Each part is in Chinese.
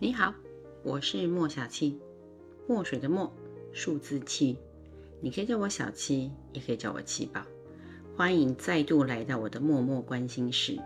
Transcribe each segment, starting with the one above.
你好，我是莫小七，墨水的墨，数字七，你可以叫我小七，也可以叫我七宝。欢迎再度来到我的默默关心室。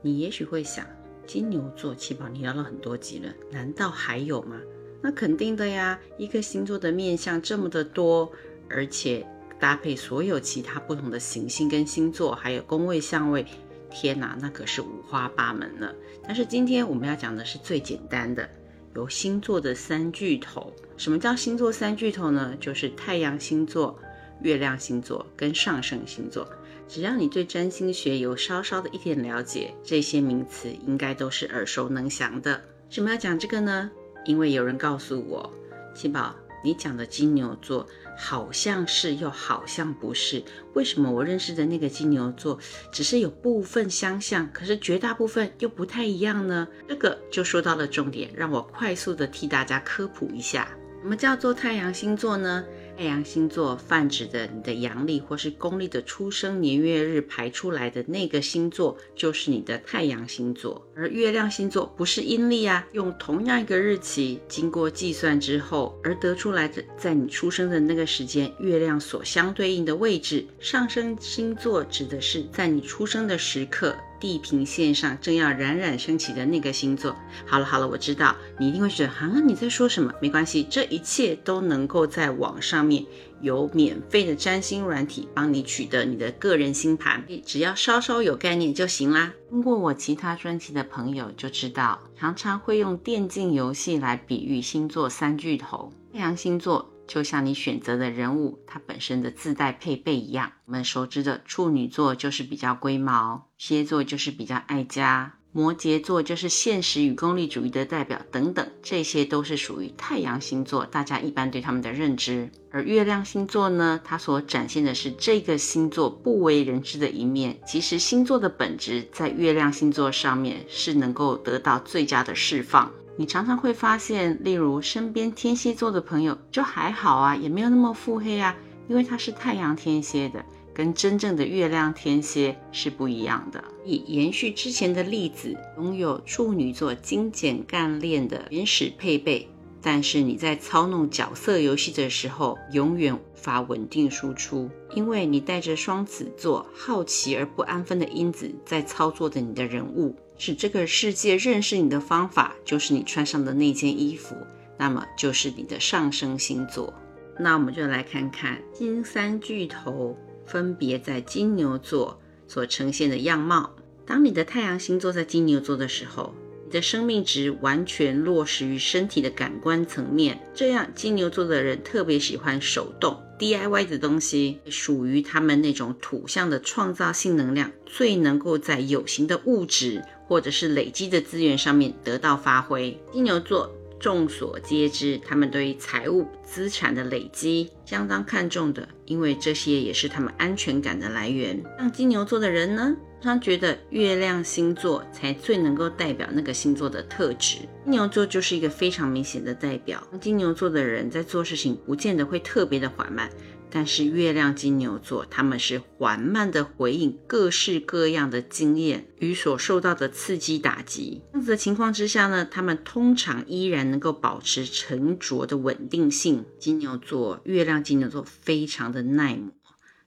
你也许会想，金牛座七宝，你聊了很多集了，难道还有吗？那肯定的呀，一个星座的面相这么的多，而且搭配所有其他不同的行星跟星座，还有宫位相位。天哪，那可是五花八门了。但是今天我们要讲的是最简单的，有星座的三巨头。什么叫星座三巨头呢？就是太阳星座、月亮星座跟上升星座。只要你对占星学有稍稍的一点了解，这些名词应该都是耳熟能详的。什么要讲这个呢？因为有人告诉我，七宝，你讲的金牛座。好像是又好像不是，为什么我认识的那个金牛座只是有部分相像，可是绝大部分又不太一样呢？这个就说到了重点，让我快速的替大家科普一下，什么叫做太阳星座呢？太阳星座泛指的你的阳历或是公历的出生年月日排出来的那个星座，就是你的太阳星座。而月亮星座不是阴历啊，用同样一个日期经过计算之后而得出来的，在你出生的那个时间，月亮所相对应的位置。上升星座指的是在你出生的时刻。地平线上正要冉冉升起的那个星座。好了好了，我知道你一定会觉得，啊，你在说什么？没关系，这一切都能够在网上面有免费的占星软体帮你取得你的个人星盘，只要稍稍有概念就行啦。通过我其他专辑的朋友就知道，常常会用电竞游戏来比喻星座三巨头，太阳星座。就像你选择的人物，它本身的自带配备一样。我们熟知的处女座就是比较龟毛，蝎座就是比较爱家，摩羯座就是现实与功利主义的代表，等等，这些都是属于太阳星座，大家一般对他们的认知。而月亮星座呢，它所展现的是这个星座不为人知的一面。其实星座的本质在月亮星座上面是能够得到最佳的释放。你常常会发现，例如身边天蝎座的朋友就还好啊，也没有那么腹黑啊，因为他是太阳天蝎的，跟真正的月亮天蝎是不一样的。以延续之前的例子，拥有处女座精简干练的原始配备，但是你在操弄角色游戏的时候，永远无法稳定输出，因为你带着双子座好奇而不安分的因子在操作的你的人物。使这个世界认识你的方法，就是你穿上的那件衣服，那么就是你的上升星座。那我们就来看看金三巨头分别在金牛座所呈现的样貌。当你的太阳星座在金牛座的时候，你的生命值完全落实于身体的感官层面，这样金牛座的人特别喜欢手动 DIY 的东西，属于他们那种土象的创造性能量，最能够在有形的物质。或者是累积的资源上面得到发挥。金牛座众所皆知，他们对于财务资产的累积相当看重的，因为这些也是他们安全感的来源。像金牛座的人呢，常觉得月亮星座才最能够代表那个星座的特质。金牛座就是一个非常明显的代表。金牛座的人在做事情不见得会特别的缓慢。但是月亮金牛座，他们是缓慢的回应各式各样的经验与所受到的刺激打击。这样子的情况之下呢，他们通常依然能够保持沉着的稳定性。金牛座，月亮金牛座非常的耐磨，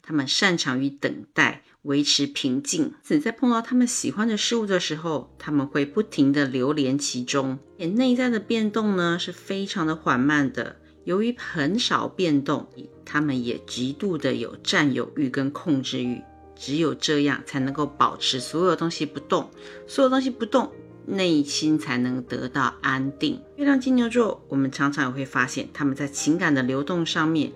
他们擅长于等待，维持平静。只在碰到他们喜欢的事物的时候，他们会不停的流连其中。也内在的变动呢，是非常的缓慢的。由于很少变动，他们也极度的有占有欲跟控制欲，只有这样才能够保持所有东西不动，所有东西不动，内心才能得到安定。月亮金牛座，我们常常也会发现，他们在情感的流动上面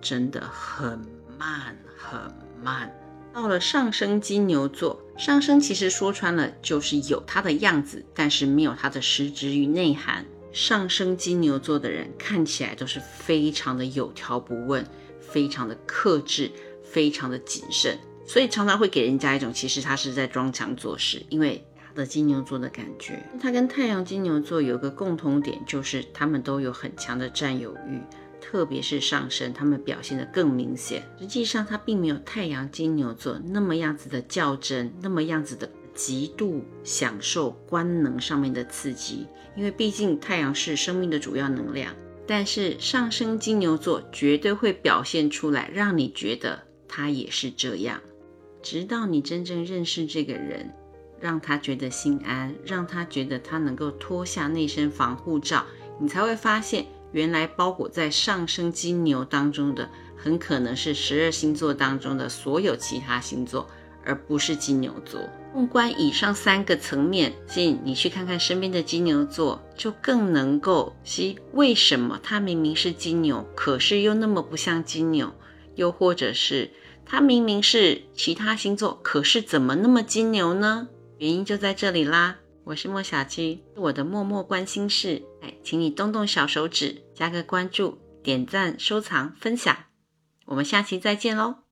真的很慢很慢。到了上升金牛座，上升其实说穿了就是有它的样子，但是没有它的实质与内涵。上升金牛座的人看起来都是非常的有条不紊，非常的克制，非常的谨慎，所以常常会给人家一种其实他是在装腔作势，因为他的金牛座的感觉。他跟太阳金牛座有个共同点，就是他们都有很强的占有欲。特别是上升，他们表现得更明显。实际上，他并没有太阳金牛座那么样子的较真，那么样子的极度享受官能上面的刺激，因为毕竟太阳是生命的主要能量。但是上升金牛座绝对会表现出来，让你觉得他也是这样，直到你真正认识这个人，让他觉得心安，让他觉得他能够脱下那身防护罩，你才会发现，原来包裹在上升金牛当中的，很可能是十二星座当中的所有其他星座。而不是金牛座。纵观以上三个层面，信你去看看身边的金牛座，就更能够析为什么他明明是金牛，可是又那么不像金牛；又或者是他明明是其他星座，可是怎么那么金牛呢？原因就在这里啦。我是莫小七，我的默默关心事，哎，请你动动小手指，加个关注、点赞、收藏、分享。我们下期再见喽！